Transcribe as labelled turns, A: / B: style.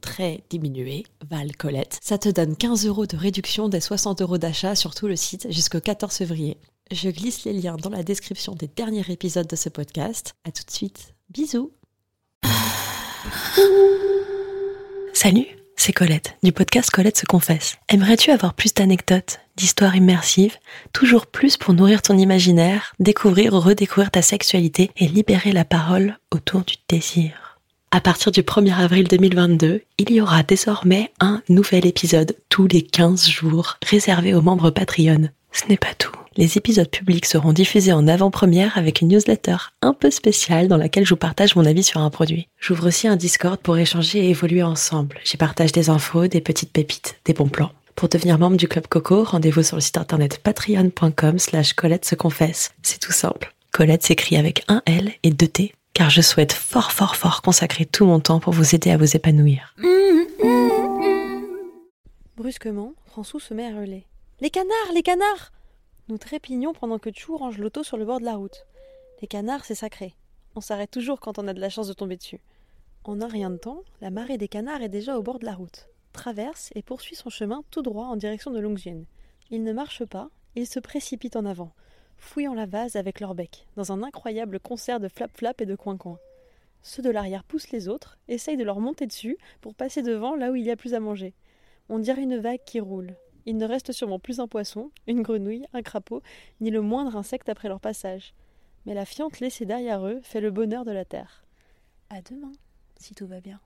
A: très diminué, Val Colette. Ça te donne 15 euros de réduction des 60 euros d'achat sur tout le site jusqu'au 14 février. Je glisse les liens dans la description des derniers épisodes de ce podcast. À tout de suite. Bisous.
B: Salut, c'est Colette, du podcast Colette se confesse. Aimerais-tu avoir plus d'anecdotes, d'histoires immersives, toujours plus pour nourrir ton imaginaire, découvrir ou redécouvrir ta sexualité et libérer la parole autour du désir? À partir du 1er avril 2022, il y aura désormais un nouvel épisode tous les 15 jours réservé aux membres Patreon. Ce n'est pas tout. Les épisodes publics seront diffusés en avant-première avec une newsletter un peu spéciale dans laquelle je vous partage mon avis sur un produit. J'ouvre aussi un Discord pour échanger et évoluer ensemble. J'y partage des infos, des petites pépites, des bons plans. Pour devenir membre du Club Coco, rendez-vous sur le site internet patreon.com slash Colette se confesse. C'est tout simple. Colette s'écrit avec un L et deux T, car je souhaite fort fort fort consacrer tout mon temps pour vous aider à vous épanouir.
C: Brusquement, François se met à hurler. Les canards, les canards Nous trépignons pendant que Chou range l'auto sur le bord de la route. Les canards, c'est sacré. On s'arrête toujours quand on a de la chance de tomber dessus. En un rien de temps, la marée des canards est déjà au bord de la route, traverse et poursuit son chemin tout droit en direction de Longines. Ils ne marchent pas, ils se précipitent en avant, fouillant la vase avec leur bec, dans un incroyable concert de flap-flap et de coin-coin. Ceux de l'arrière poussent les autres, essayent de leur monter dessus pour passer devant là où il y a plus à manger. On dirait une vague qui roule. Il ne reste sûrement plus un poisson, une grenouille, un crapaud, ni le moindre insecte après leur passage. Mais la fiente laissée derrière eux fait le bonheur de la terre. À demain, si tout va bien.